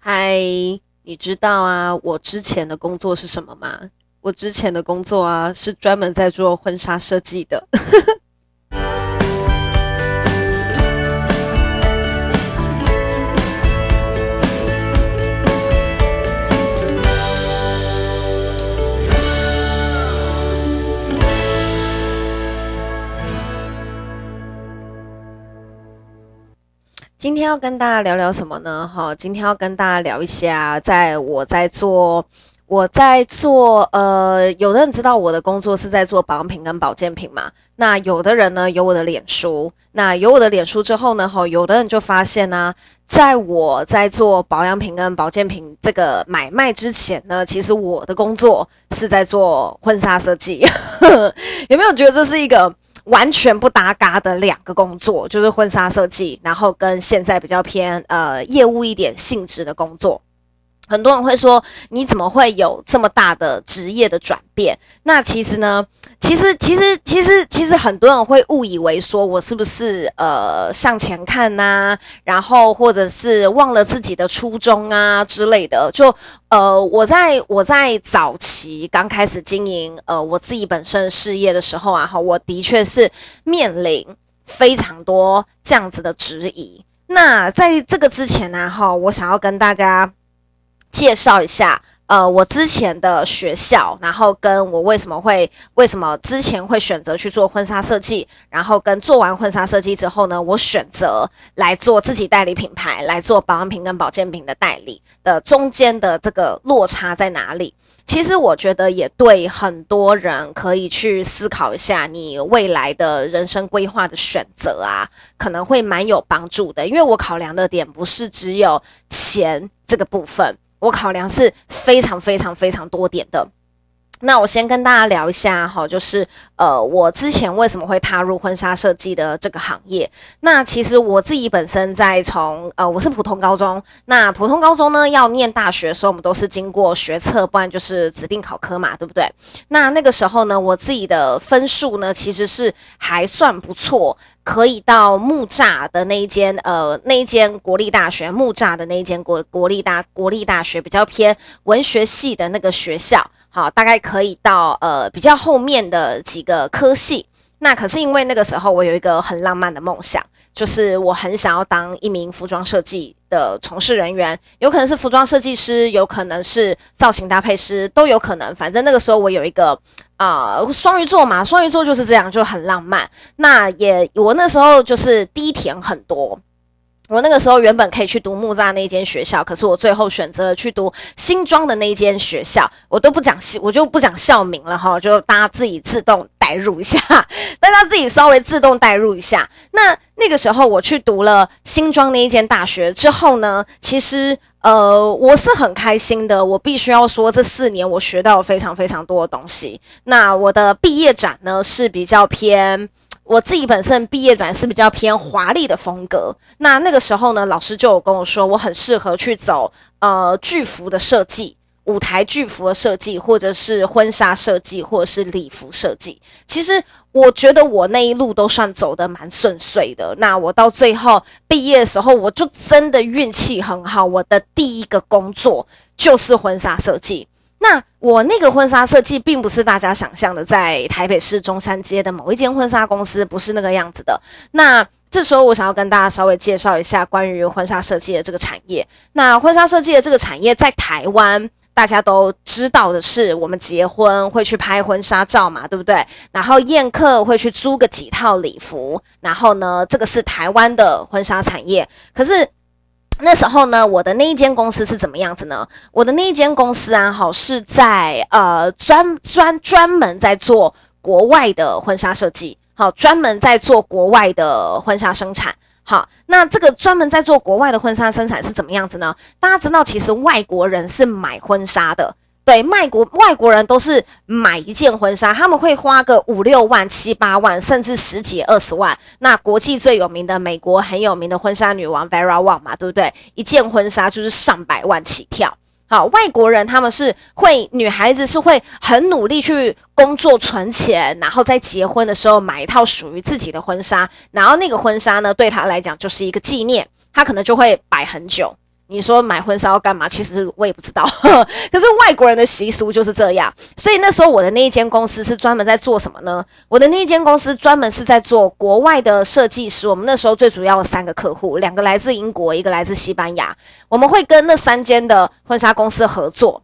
嗨，你知道啊，我之前的工作是什么吗？我之前的工作啊，是专门在做婚纱设计的。今天要跟大家聊聊什么呢？哈，今天要跟大家聊一下，在我在做，我在做，呃，有的人知道我的工作是在做保养品跟保健品嘛。那有的人呢，有我的脸书，那有我的脸书之后呢，哈，有的人就发现呢、在我在做保养品跟保健品这个买卖之前呢，其实我的工作是在做婚纱设计。有没有觉得这是一个？完全不搭嘎的两个工作，就是婚纱设计，然后跟现在比较偏呃业务一点性质的工作。很多人会说，你怎么会有这么大的职业的转变？那其实呢，其实其实其实其实很多人会误以为说我是不是呃向前看呐、然后或者是忘了自己的初衷啊之类的。就呃我在我在早期刚开始经营呃我自己本身事业的时候啊，哈，我的确是面临非常多这样子的质疑。那在这个之前呢，哈，我想要跟大家。介绍一下，呃，我之前的学校，然后跟我为什么会为什么之前会选择去做婚纱设计，然后跟做完婚纱设计之后呢，我选择来做自己代理品牌，来做保养品跟保健品的代理的中间的这个落差在哪里？其实我觉得也对很多人可以去思考一下，你未来的人生规划的选择啊，可能会蛮有帮助的。因为我考量的点不是只有钱这个部分。我考量是非常非常非常多点的。那我先跟大家聊一下哈，就是呃，我之前为什么会踏入婚纱设计的这个行业？那其实我自己本身在从呃，我是普通高中。那普通高中呢，要念大学的时候，我们都是经过学测，不然就是指定考科嘛，对不对？那那个时候呢，我自己的分数呢，其实是还算不错。可以到木栅的那一间，呃，那一间国立大学，木栅的那一间国国立大国立大学比较偏文学系的那个学校，好，大概可以到呃比较后面的几个科系。那可是因为那个时候我有一个很浪漫的梦想，就是我很想要当一名服装设计的从事人员，有可能是服装设计师，有可能是造型搭配师，都有可能。反正那个时候我有一个。啊、双鱼座嘛，双鱼座就是这样，就很浪漫。那也，我那时候就是低填很多。我那个时候原本可以去读木栅那间学校，可是我最后选择去读新庄的那间学校。我都不讲系，我就不讲校名了哈，就大家自己自动代入一下，大家自己稍微自动代入一下。那那个时候我去读了新庄那一间大学之后呢，其实。呃，我是很开心的。我必须要说，这四年我学到了非常非常多的东西。那我的毕业展呢，是比较偏，我自己本身毕业展是比较偏华丽的风格。那那个时候呢，老师就有跟我说，我很适合去走呃剧服的设计。舞台剧服的设计，或者是婚纱设计，或者是礼服设计，其实我觉得我那一路都算走得蛮顺遂的。那我到最后毕业的时候，我就真的运气很好，我的第一个工作就是婚纱设计。那我那个婚纱设计，并不是大家想象的在台北市中山街的某一间婚纱公司，不是那个样子的。那这时候我想要跟大家稍微介绍一下关于婚纱设计的这个产业。那婚纱设计的这个产业在台湾。大家都知道的是，我们结婚会去拍婚纱照嘛，对不对？然后宴客会去租个几套礼服，然后呢，这个是台湾的婚纱产业。可是那时候呢，我的那一间公司是怎么样子呢？我的那一间公司啊，好是在呃专专专门在做国外的婚纱设计，好专门在做国外的婚纱生产。好，那这个专门在做国外的婚纱生产是怎么样子呢？大家知道，其实外国人是买婚纱的，对，外国外国人都是买一件婚纱，他们会花个五六万、七八万，甚至十几二十万。那国际最有名的美国很有名的婚纱女王 Vera Wang 嘛，对不对？一件婚纱就是上百万起跳。好，外国人他们是会，女孩子是会很努力去工作存钱，然后在结婚的时候买一套属于自己的婚纱，然后那个婚纱呢，对她来讲就是一个纪念，她可能就会摆很久。你说买婚纱要干嘛？其实我也不知道。可是外国人的习俗就是这样。所以那时候我的那一间公司是专门在做什么呢？我的那一间公司专门是在做国外的设计师。我们那时候最主要的三个客户，两个来自英国，一个来自西班牙。我们会跟那三间的婚纱公司合作。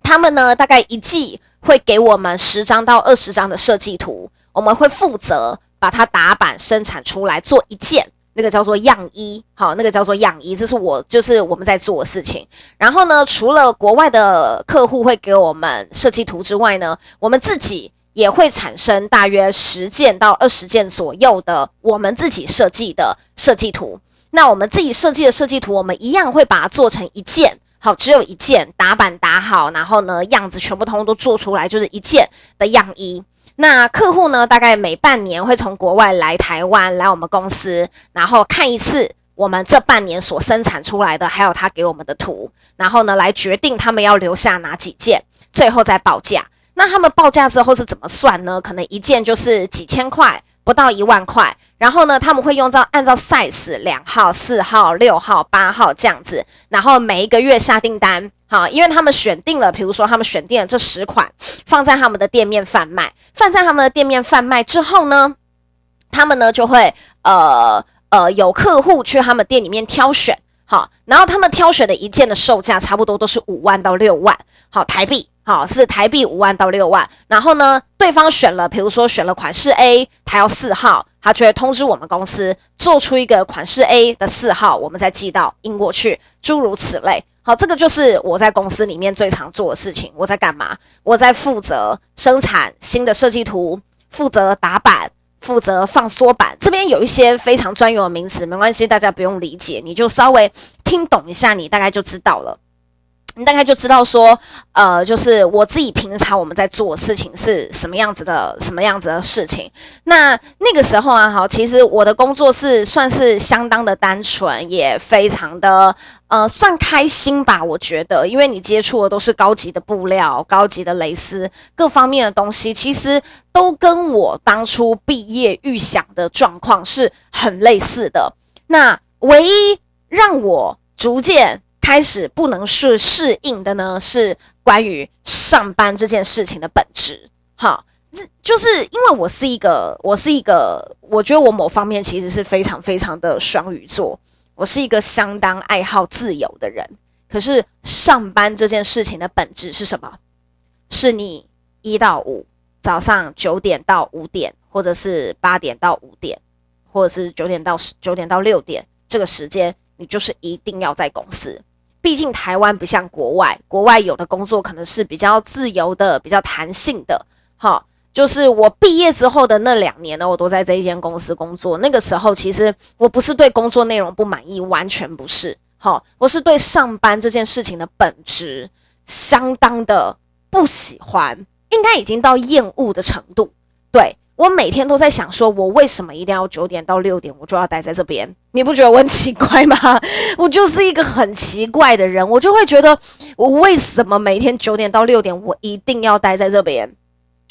他们呢，大概一季会给我们十张到二十张的设计图，我们会负责把它打版生产出来，做一件。那个叫做样衣，好，那个叫做样衣，这是我就是我们在做的事情。然后呢，除了国外的客户会给我们设计图之外呢，我们自己也会产生大约十件到二十件左右的我们自己设计的设计图。那我们自己设计的设计图，我们一样会把它做成一件，好，只有一件打版打好，然后呢，样子全部通通都做出来，就是一件的样衣。那客户呢，大概每半年会从国外来台湾，来我们公司，然后看一次我们这半年所生产出来的，还有他给我们的图，然后呢，来决定他们要留下哪几件，最后再报价。那他们报价之后是怎么算呢？可能一件就是几千块，不到一万块。然后呢，他们会用照按照 size 两号、四号、六号、八号这样子，然后每一个月下订单。好，因为他们选定了，比如说他们选定了这十款，放在他们的店面贩卖，放在他们的店面贩卖之后呢，他们呢就会呃呃有客户去他们店里面挑选，好，然后他们挑选的一件的售价差不多都是五万到六万，好，台币，好，是台币五万到六万，然后呢，对方选了，比如说选了款式 A，他要四号，他就会通知我们公司做出一个款式 A 的四号，我们再寄到英国去，诸如此类。好，这个就是我在公司里面最常做的事情。我在干嘛？我在负责生产新的设计图，负责打板，负责放缩版。这边有一些非常专有的名词，没关系，大家不用理解，你就稍微听懂一下，你大概就知道了。你大概就知道说，呃，就是我自己平常我们在做事情是什么样子的，什么样子的事情。那那个时候啊，好，其实我的工作是算是相当的单纯，也非常的呃，算开心吧。我觉得，因为你接触的都是高级的布料、高级的蕾丝，各方面的东西，其实都跟我当初毕业预想的状况是很类似的。那唯一让我逐渐开始不能是适应的呢，是关于上班这件事情的本质。好，就是因为我是一个，我是一个，我觉得我某方面其实是非常非常的双鱼座，我是一个相当爱好自由的人。可是上班这件事情的本质是什么？是你一到五早上九点到五点，或者是八点到五点，或者是九点到九点到六点这个时间，你就是一定要在公司。毕竟台湾不像国外，国外有的工作可能是比较自由的、比较弹性的。好，就是我毕业之后的那两年呢，我都在这一间公司工作。那个时候，其实我不是对工作内容不满意，完全不是。好，我是对上班这件事情的本质相当的不喜欢，应该已经到厌恶的程度。对。我每天都在想，说我为什么一定要九点到六点我就要待在这边？你不觉得我很奇怪吗？我就是一个很奇怪的人，我就会觉得我为什么每天九点到六点我一定要待在这边？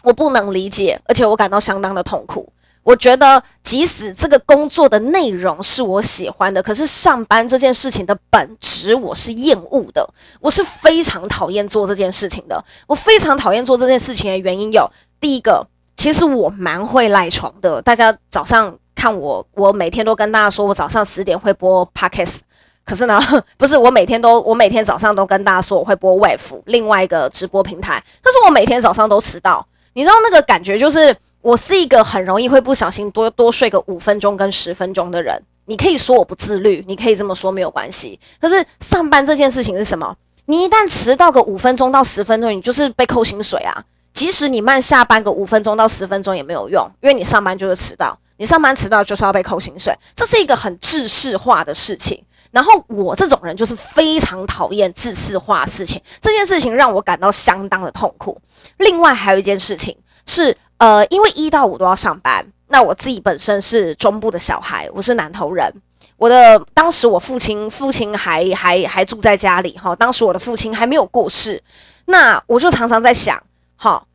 我不能理解，而且我感到相当的痛苦。我觉得即使这个工作的内容是我喜欢的，可是上班这件事情的本质我是厌恶的，我是非常讨厌做这件事情的。我非常讨厌做这件事情的原因有第一个。其实我蛮会赖床的，大家早上看我，我每天都跟大家说我早上十点会播 Podcast，可是呢，不是我每天都，我每天早上都跟大家说我会播 Wave 另外一个直播平台，但是我每天早上都迟到，你知道那个感觉就是我是一个很容易会不小心多多睡个五分钟跟十分钟的人，你可以说我不自律，你可以这么说没有关系，可是上班这件事情是什么？你一旦迟到个五分钟到十分钟，你就是被扣薪水啊。即使你慢下班个五分钟到十分钟也没有用，因为你上班就是迟到，你上班迟到就是要被扣薪水，这是一个很制式化的事情。然后我这种人就是非常讨厌制式化事情，这件事情让我感到相当的痛苦。另外还有一件事情是，呃，因为一到五都要上班，那我自己本身是中部的小孩，我是南投人，我的当时我父亲父亲还还还住在家里哈，当时我的父亲还没有过世，那我就常常在想。好，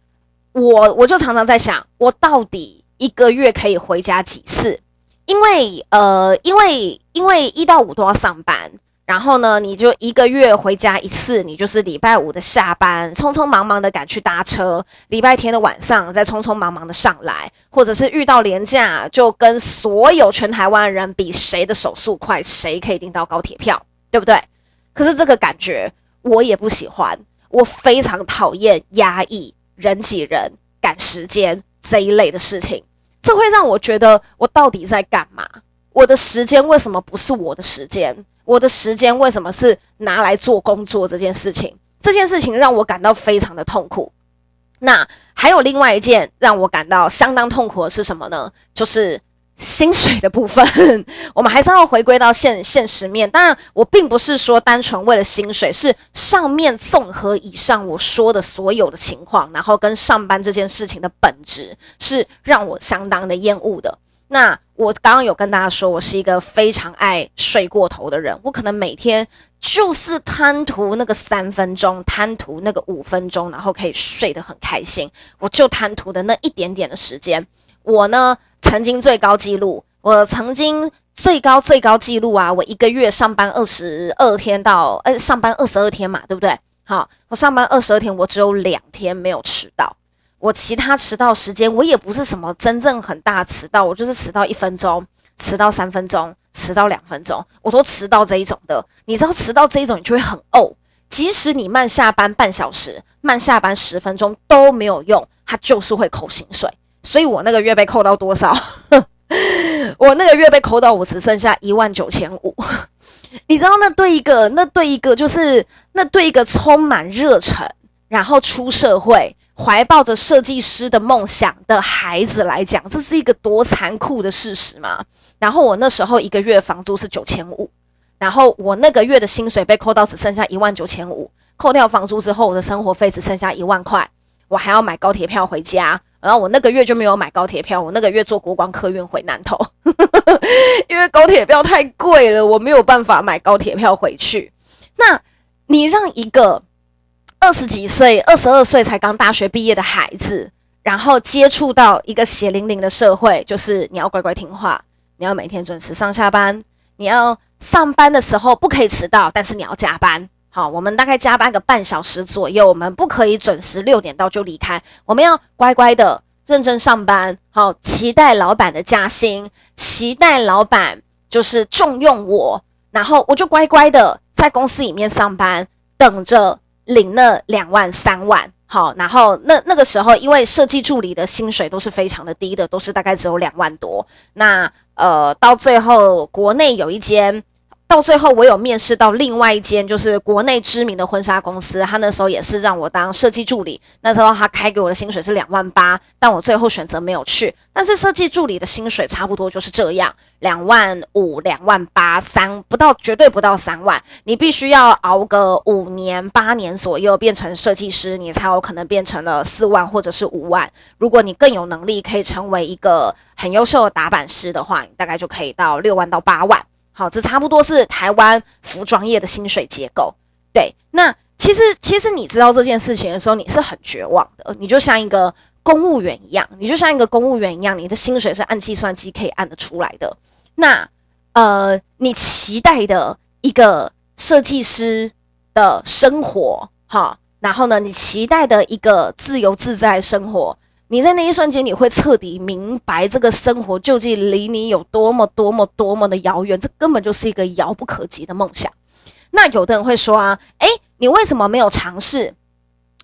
我我就常常在想，我到底一个月可以回家几次？因为呃，因为因为一到五都要上班，然后呢，你就一个月回家一次，你就是礼拜五的下班，匆匆忙忙的赶去搭车，礼拜天的晚上再匆匆忙忙的上来，或者是遇到廉价，就跟所有全台湾人比谁的手速快，谁可以订到高铁票，对不对？可是这个感觉我也不喜欢，我非常讨厌压抑、人挤人、赶时间这一类的事情，这会让我觉得我到底在干嘛？我的时间为什么不是我的时间？我的时间为什么是拿来做工作这件事情？这件事情让我感到非常的痛苦。那还有另外一件让我感到相当痛苦的是什么呢？就是薪水的部分。我们还是要回归到现现实面。当然，我并不是说单纯为了薪水，是上面综合以上我说的所有的情况，然后跟上班这件事情的本质是让我相当的厌恶的。那我刚刚有跟大家说，我是一个非常爱睡过头的人。我可能每天就是贪图那个三分钟，贪图那个五分钟，然后可以睡得很开心。我就贪图的那一点点的时间。我呢，曾经最高纪录，我曾经最高最高纪录啊，我一个月上班二十二天到，呃，上班二十二天嘛，对不对？好，我上班二十二天，我只有两天没有迟到。我其他迟到时间，我也不是什么真正很大迟到，我就是迟到一分钟，迟到三分钟，迟到两分钟，我都迟到这一种的。你知道迟到这一种，你就会很怄。即使你慢下班半小时，慢下班十分钟都没有用，他就是会扣薪水。所以我那个月被扣到多少？我那个月被扣到我只剩下一万九千五。你知道那对一个，那对一个就是那对一个充满热忱，然后出社会。怀抱着设计师的梦想的孩子来讲，这是一个多残酷的事实吗？然后我那时候一个月房租是九千五，然后我那个月的薪水被扣到只剩下一万九千五，扣掉房租之后，我的生活费只剩下一万块，我还要买高铁票回家，然后我那个月就没有买高铁票，我那个月坐国光客运回南投，因为高铁票太贵了，我没有办法买高铁票回去。那你让一个。二十几岁、二十二岁才刚大学毕业的孩子，然后接触到一个血淋淋的社会，就是你要乖乖听话，你要每天准时上下班，你要上班的时候不可以迟到，但是你要加班。好，我们大概加班个半小时左右，我们不可以准时六点到就离开，我们要乖乖的认真上班。好，期待老板的加薪，期待老板就是重用我，然后我就乖乖的在公司里面上班，等着。领那两万三万，好，然后那那个时候，因为设计助理的薪水都是非常的低的，都是大概只有两万多。那呃，到最后国内有一间。到最后，我有面试到另外一间，就是国内知名的婚纱公司。他那时候也是让我当设计助理，那时候他开给我的薪水是两万八，但我最后选择没有去。但是设计助理的薪水差不多就是这样，两万五、两万八、三不到，绝对不到三万。你必须要熬个五年、八年左右变成设计师，你才有可能变成了四万或者是五万。如果你更有能力，可以成为一个很优秀的打版师的话，你大概就可以到六万到八万。好，这差不多是台湾服装业的薪水结构。对，那其实其实你知道这件事情的时候，你是很绝望的。你就像一个公务员一样，你就像一个公务员一样，你的薪水是按计算机可以按得出来的。那呃，你期待的一个设计师的生活，哈，然后呢，你期待的一个自由自在生活。你在那一瞬间，你会彻底明白这个生活究竟离你有多么多么多么的遥远，这根本就是一个遥不可及的梦想。那有的人会说啊，诶，你为什么没有尝试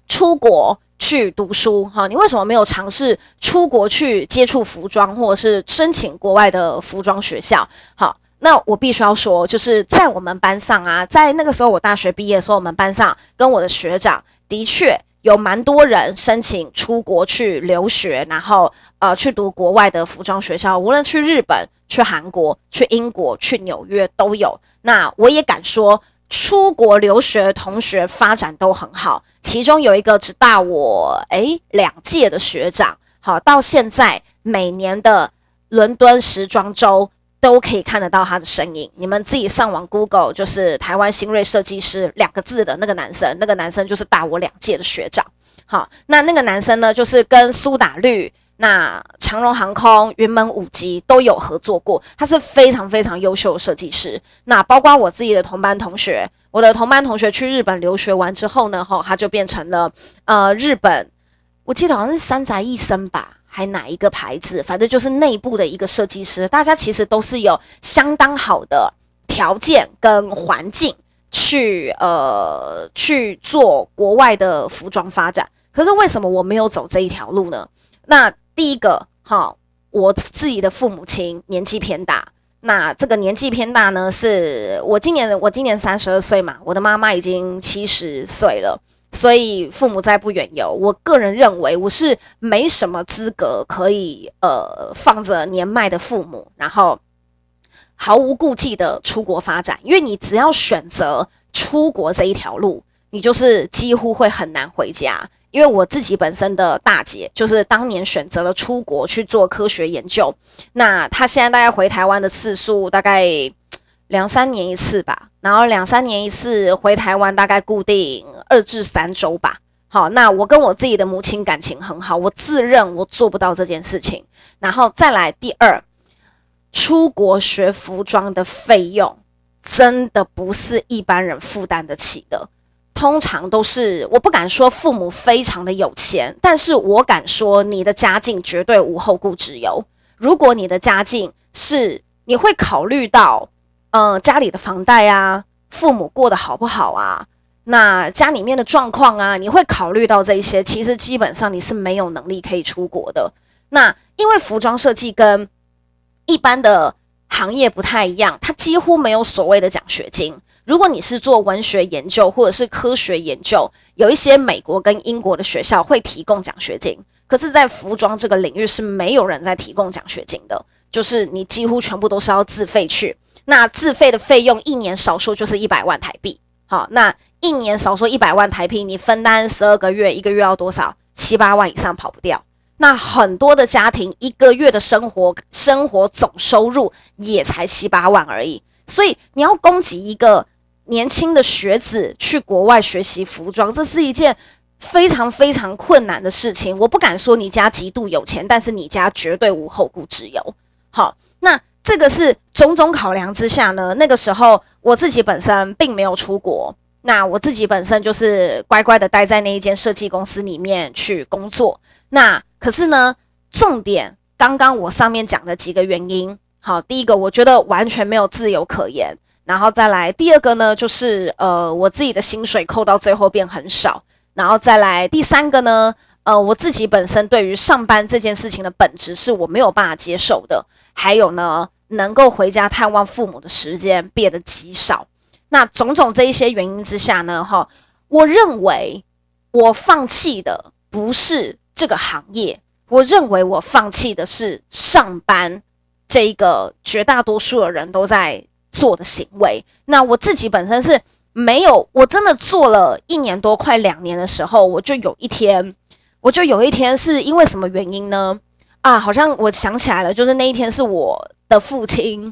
出国去读书？哈，你为什么没有尝试出国去接触服装，或者是申请国外的服装学校？好，那我必须要说，就是在我们班上啊，在那个时候我大学毕业的时候，我们班上跟我的学长的确。有蛮多人申请出国去留学，然后呃去读国外的服装学校，无论去日本、去韩国、去英国、去纽约都有。那我也敢说，出国留学同学发展都很好。其中有一个只大我诶两届的学长，好，到现在每年的伦敦时装周。都可以看得到他的身影。你们自己上网 Google，就是台湾新锐设计师两个字的那个男生，那个男生就是大我两届的学长。好，那那个男生呢，就是跟苏打绿那长荣航空、云门舞集都有合作过，他是非常非常优秀的设计师。那包括我自己的同班同学，我的同班同学去日本留学完之后呢，吼，他就变成了呃日本，我记得好像是三宅一生吧，还哪一个牌子，反正就是内部的一个设计师。大家其实都是有相当好的条件跟环境去呃去做国外的服装发展。可是为什么我没有走这一条路呢？那第一个哈，我自己的父母亲年纪偏大。那这个年纪偏大呢，是我今年我今年三十二岁嘛，我的妈妈已经七十岁了，所以父母在不远游。我个人认为我是没什么资格可以呃放着年迈的父母，然后毫无顾忌的出国发展，因为你只要选择出国这一条路，你就是几乎会很难回家。因为我自己本身的大姐，就是当年选择了出国去做科学研究，那她现在大概回台湾的次数大概两三年一次吧，然后两三年一次回台湾大概固定二至三周吧。好，那我跟我自己的母亲感情很好，我自认我做不到这件事情。然后再来第二，出国学服装的费用真的不是一般人负担得起的。通常都是，我不敢说父母非常的有钱，但是我敢说你的家境绝对无后顾之忧。如果你的家境是，你会考虑到，呃，家里的房贷啊，父母过得好不好啊，那家里面的状况啊，你会考虑到这些，其实基本上你是没有能力可以出国的。那因为服装设计跟一般的行业不太一样，它几乎没有所谓的奖学金。如果你是做文学研究或者是科学研究，有一些美国跟英国的学校会提供奖学金，可是，在服装这个领域是没有人在提供奖学金的，就是你几乎全部都是要自费去。那自费的费用一年少说就是一百万台币。好，那一年少说一百万台币，你分担十二个月，一个月要多少？七八万以上跑不掉。那很多的家庭一个月的生活生活总收入也才七八万而已，所以你要供给一个。年轻的学子去国外学习服装，这是一件非常非常困难的事情。我不敢说你家极度有钱，但是你家绝对无后顾之忧。好，那这个是种种考量之下呢，那个时候我自己本身并没有出国，那我自己本身就是乖乖的待在那一间设计公司里面去工作。那可是呢，重点刚刚我上面讲的几个原因，好，第一个我觉得完全没有自由可言。然后再来第二个呢，就是呃，我自己的薪水扣到最后变很少。然后再来第三个呢，呃，我自己本身对于上班这件事情的本质是我没有办法接受的。还有呢，能够回家探望父母的时间变得极少。那种种这一些原因之下呢，哈，我认为我放弃的不是这个行业，我认为我放弃的是上班这一个绝大多数的人都在。做的行为，那我自己本身是没有，我真的做了一年多，快两年的时候，我就有一天，我就有一天是因为什么原因呢？啊，好像我想起来了，就是那一天是我的父亲，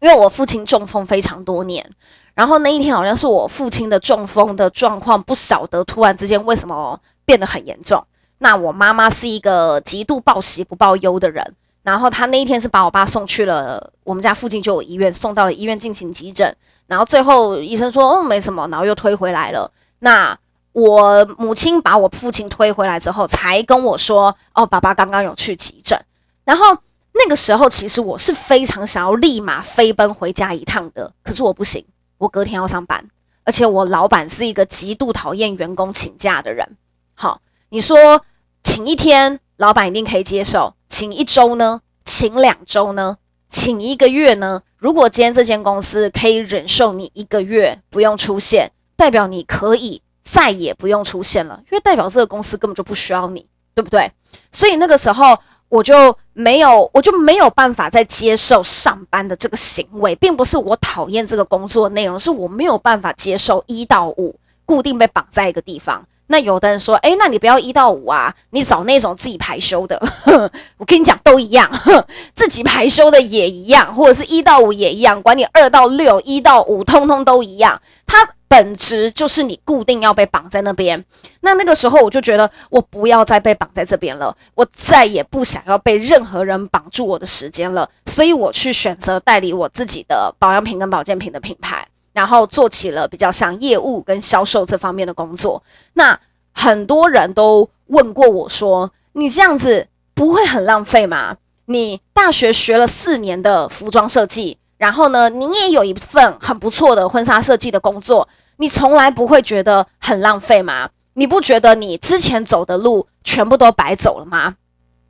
因为我父亲中风非常多年，然后那一天好像是我父亲的中风的状况，不晓得突然之间为什么变得很严重。那我妈妈是一个极度报喜不报忧的人。然后她那一天是把我爸送去了我们家附近就有医院，送到了医院进行急诊。然后最后医生说，哦，没什么，然后又推回来了。那我母亲把我父亲推回来之后，才跟我说，哦，爸爸刚刚有去急诊。然后那个时候其实我是非常想要立马飞奔回家一趟的，可是我不行，我隔天要上班，而且我老板是一个极度讨厌员工请假的人。好，你说请一天，老板一定可以接受。请一周呢？请两周呢？请一个月呢？如果今天这间公司可以忍受你一个月不用出现，代表你可以再也不用出现了，因为代表这个公司根本就不需要你，对不对？所以那个时候我就没有，我就没有办法再接受上班的这个行为，并不是我讨厌这个工作内容，是我没有办法接受一到五固定被绑在一个地方。那有的人说，诶，那你不要一到五啊，你找那种自己排休的。我跟你讲，都一样，自己排休的也一样，或者是一到五也一样，管你二到六、一到五，通通都一样。它本质就是你固定要被绑在那边。那那个时候我就觉得，我不要再被绑在这边了，我再也不想要被任何人绑住我的时间了。所以我去选择代理我自己的保养品跟保健品的品牌。然后做起了比较像业务跟销售这方面的工作。那很多人都问过我说：“你这样子不会很浪费吗？你大学学了四年的服装设计，然后呢，你也有一份很不错的婚纱设计的工作，你从来不会觉得很浪费吗？你不觉得你之前走的路全部都白走了吗？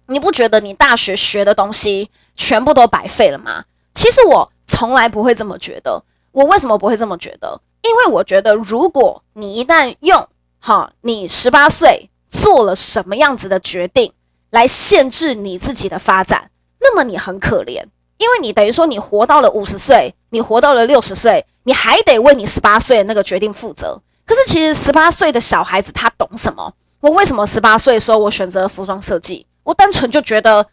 你不觉得你大学学的东西全部都白费了吗？其实我从来不会这么觉得。”我为什么不会这么觉得？因为我觉得，如果你一旦用哈，你十八岁做了什么样子的决定来限制你自己的发展，那么你很可怜，因为你等于说你活到了五十岁，你活到了六十岁，你还得为你十八岁的那个决定负责。可是其实十八岁的小孩子他懂什么？我为什么十八岁说我选择服装设计？我单纯就觉得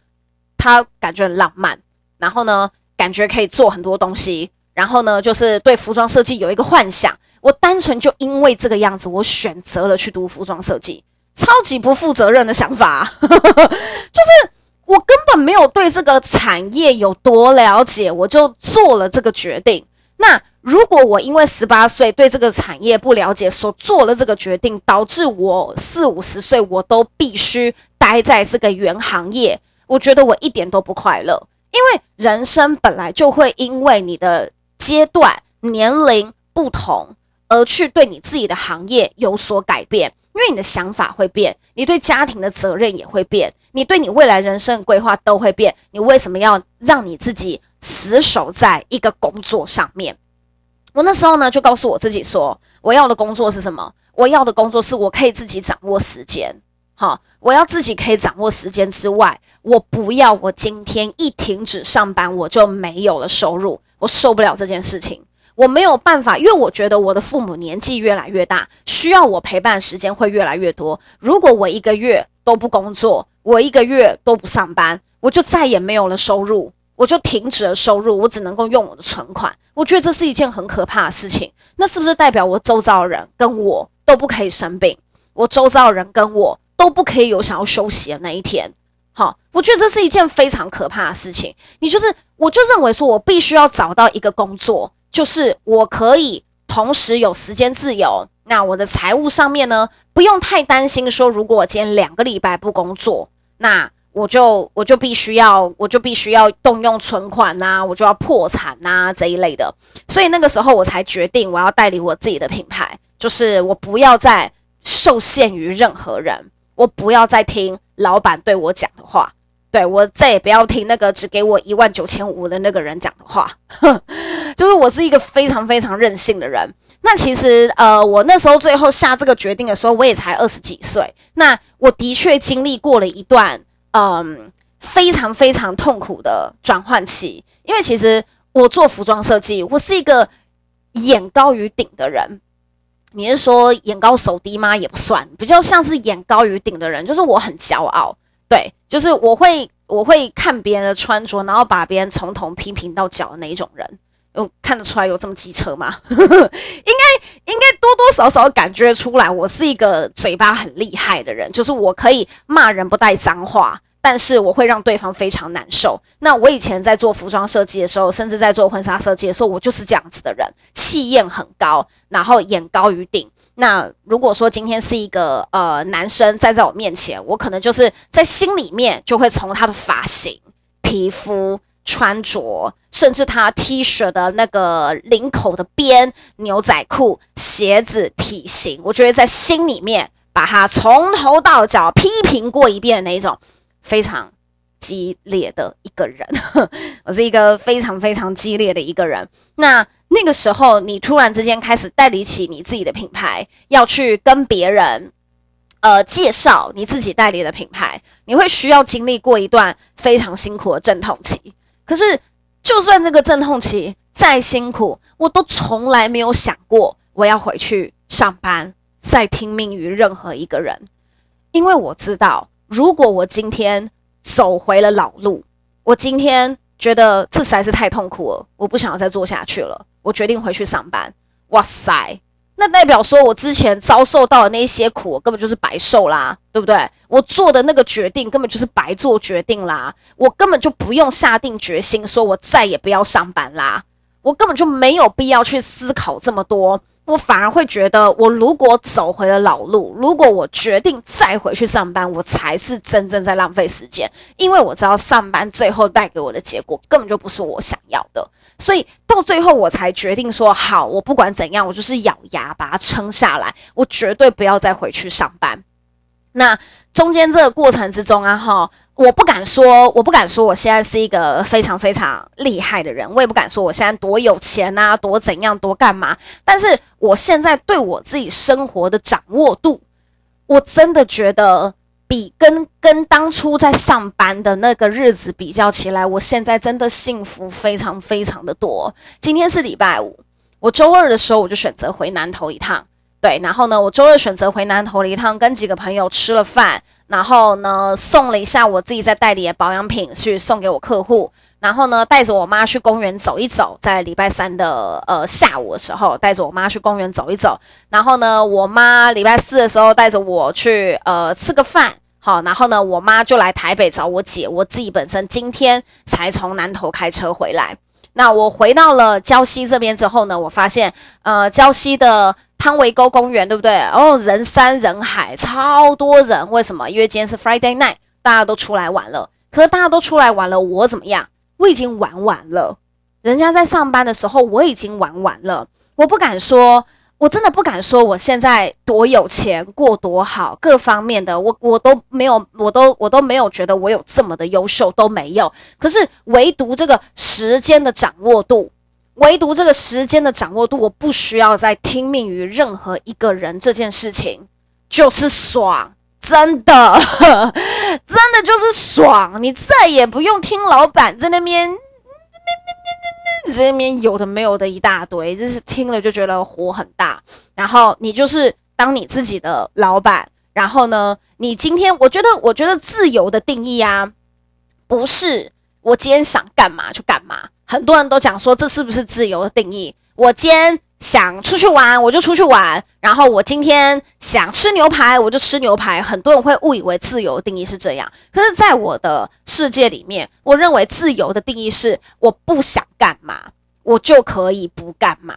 他感觉很浪漫，然后呢，感觉可以做很多东西。然后呢，就是对服装设计有一个幻想。我单纯就因为这个样子，我选择了去读服装设计，超级不负责任的想法。就是我根本没有对这个产业有多了解，我就做了这个决定。那如果我因为十八岁对这个产业不了解，所做了这个决定，导致我四五十岁我都必须待在这个原行业，我觉得我一点都不快乐。因为人生本来就会因为你的。阶段、年龄不同，而去对你自己的行业有所改变，因为你的想法会变，你对家庭的责任也会变，你对你未来人生的规划都会变。你为什么要让你自己死守在一个工作上面？我那时候呢，就告诉我自己说，我要的工作是什么？我要的工作是我可以自己掌握时间。好，我要自己可以掌握时间之外，我不要我今天一停止上班，我就没有了收入。我受不了这件事情，我没有办法，因为我觉得我的父母年纪越来越大，需要我陪伴时间会越来越多。如果我一个月都不工作，我一个月都不上班，我就再也没有了收入，我就停止了收入，我只能够用我的存款。我觉得这是一件很可怕的事情。那是不是代表我周遭的人跟我都不可以生病？我周遭的人跟我都不可以有想要休息的那一天？好，我觉得这是一件非常可怕的事情。你就是，我就认为说，我必须要找到一个工作，就是我可以同时有时间自由。那我的财务上面呢，不用太担心说，如果我今天两个礼拜不工作，那我就我就必须要我就必须要动用存款呐，我就要破产呐这一类的。所以那个时候我才决定，我要代理我自己的品牌，就是我不要再受限于任何人，我不要再听。老板对我讲的话，对，我再也不要听那个只给我一万九千五的那个人讲的话，就是我是一个非常非常任性的人。那其实，呃，我那时候最后下这个决定的时候，我也才二十几岁。那我的确经历过了一段，嗯，非常非常痛苦的转换期。因为其实我做服装设计，我是一个眼高于顶的人。你是说眼高手低吗？也不算，比较像是眼高于顶的人，就是我很骄傲，对，就是我会我会看别人的穿着，然后把别人从头批评到脚的那一种人，有看得出来有这么机车吗？应该应该多多少少感觉出来，我是一个嘴巴很厉害的人，就是我可以骂人不带脏话。但是我会让对方非常难受。那我以前在做服装设计的时候，甚至在做婚纱设计的时候，我就是这样子的人，气焰很高，然后眼高于顶。那如果说今天是一个呃男生站在我面前，我可能就是在心里面就会从他的发型、皮肤、穿着，甚至他 T 恤的那个领口的边、牛仔裤、鞋子、体型，我觉得在心里面把他从头到脚批评过一遍的那一种。非常激烈的一个人，我是一个非常非常激烈的一个人。那那个时候，你突然之间开始代理起你自己的品牌，要去跟别人呃介绍你自己代理的品牌，你会需要经历过一段非常辛苦的阵痛期。可是，就算这个阵痛期再辛苦，我都从来没有想过我要回去上班再听命于任何一个人，因为我知道，如果我今天走回了老路，我今天觉得这实在是太痛苦了，我不想要再做下去了，我决定回去上班。哇塞！那代表说，我之前遭受到的那些苦，根本就是白受啦，对不对？我做的那个决定根本就是白做决定啦，我根本就不用下定决心说，我再也不要上班啦，我根本就没有必要去思考这么多。我反而会觉得，我如果走回了老路，如果我决定再回去上班，我才是真正在浪费时间，因为我知道上班最后带给我的结果根本就不是我想要的，所以到最后我才决定说，好，我不管怎样，我就是咬牙把它撑下来，我绝对不要再回去上班。那中间这个过程之中啊，哈。我不敢说，我不敢说我现在是一个非常非常厉害的人，我也不敢说我现在多有钱啊，多怎样，多干嘛。但是我现在对我自己生活的掌握度，我真的觉得比跟跟当初在上班的那个日子比较起来，我现在真的幸福非常非常的多。今天是礼拜五，我周二的时候我就选择回南投一趟，对，然后呢，我周二选择回南投了一趟，跟几个朋友吃了饭。然后呢，送了一下我自己在代理的保养品去送给我客户。然后呢，带着我妈去公园走一走，在礼拜三的呃下午的时候，带着我妈去公园走一走。然后呢，我妈礼拜四的时候带着我去呃吃个饭。好，然后呢，我妈就来台北找我姐。我自己本身今天才从南投开车回来。那我回到了礁溪这边之后呢，我发现呃礁溪的。汤围沟公园对不对？哦，人山人海，超多人。为什么？因为今天是 Friday night，大家都出来玩了。可是大家都出来玩了，我怎么样？我已经玩完了。人家在上班的时候，我已经玩完了。我不敢说，我真的不敢说，我现在多有钱，过多好，各方面的，我我都没有，我都我都没有觉得我有这么的优秀，都没有。可是唯独这个时间的掌握度。唯独这个时间的掌握度，我不需要再听命于任何一个人，这件事情就是爽，真的，真的就是爽。你再也不用听老板在那边，这边有的没有的一大堆，就是听了就觉得火很大。然后你就是当你自己的老板，然后呢，你今天我觉得，我觉得自由的定义啊，不是我今天想干嘛就干嘛。很多人都讲说，这是不是自由的定义？我今天想出去玩，我就出去玩；然后我今天想吃牛排，我就吃牛排。很多人会误以为自由定义是这样，可是，在我的世界里面，我认为自由的定义是：我不想干嘛，我就可以不干嘛；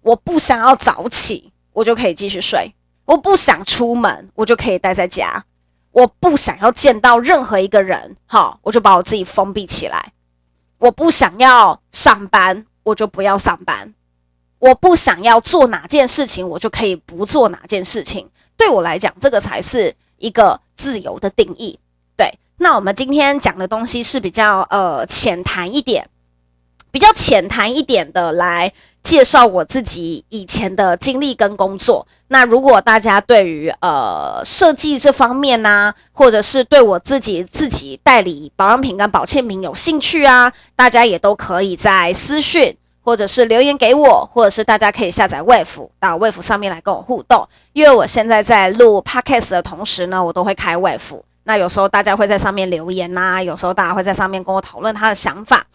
我不想要早起，我就可以继续睡；我不想出门，我就可以待在家；我不想要见到任何一个人，好，我就把我自己封闭起来。我不想要上班，我就不要上班；我不想要做哪件事情，我就可以不做哪件事情。对我来讲，这个才是一个自由的定义。对，那我们今天讲的东西是比较呃浅谈一点，比较浅谈一点的来。介绍我自己以前的经历跟工作。那如果大家对于呃设计这方面呢、或者是对我自己自己代理保养品跟保健品有兴趣啊，大家也都可以在私讯或者是留言给我，或者是大家可以下载 Wave 到 Wave 上面来跟我互动。因为我现在在录 Podcast 的同时呢，我都会开 Wave。那有时候大家会在上面留言呐、有时候大家会在上面跟我讨论他的想法。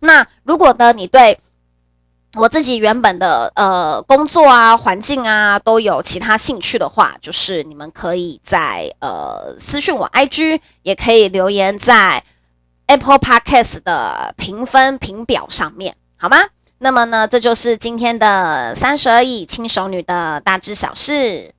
那如果呢，你对我自己原本的呃工作啊环境啊都有其他兴趣的话，就是你们可以在呃私讯我 IG，也可以留言在 Apple Podcast 的评分评表上面，好吗？那么呢，这就是今天的三十而已轻熟女的大致小事。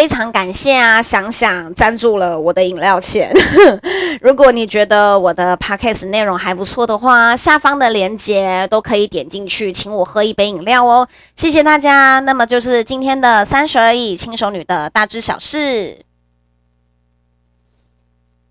非常感谢啊！想想赞助了我的饮料钱。如果你觉得我的 podcast 内容还不错的话，下方的链接都可以点进去，请我喝一杯饮料哦。谢谢大家。那么就是今天的三十而已轻熟女的大知小事。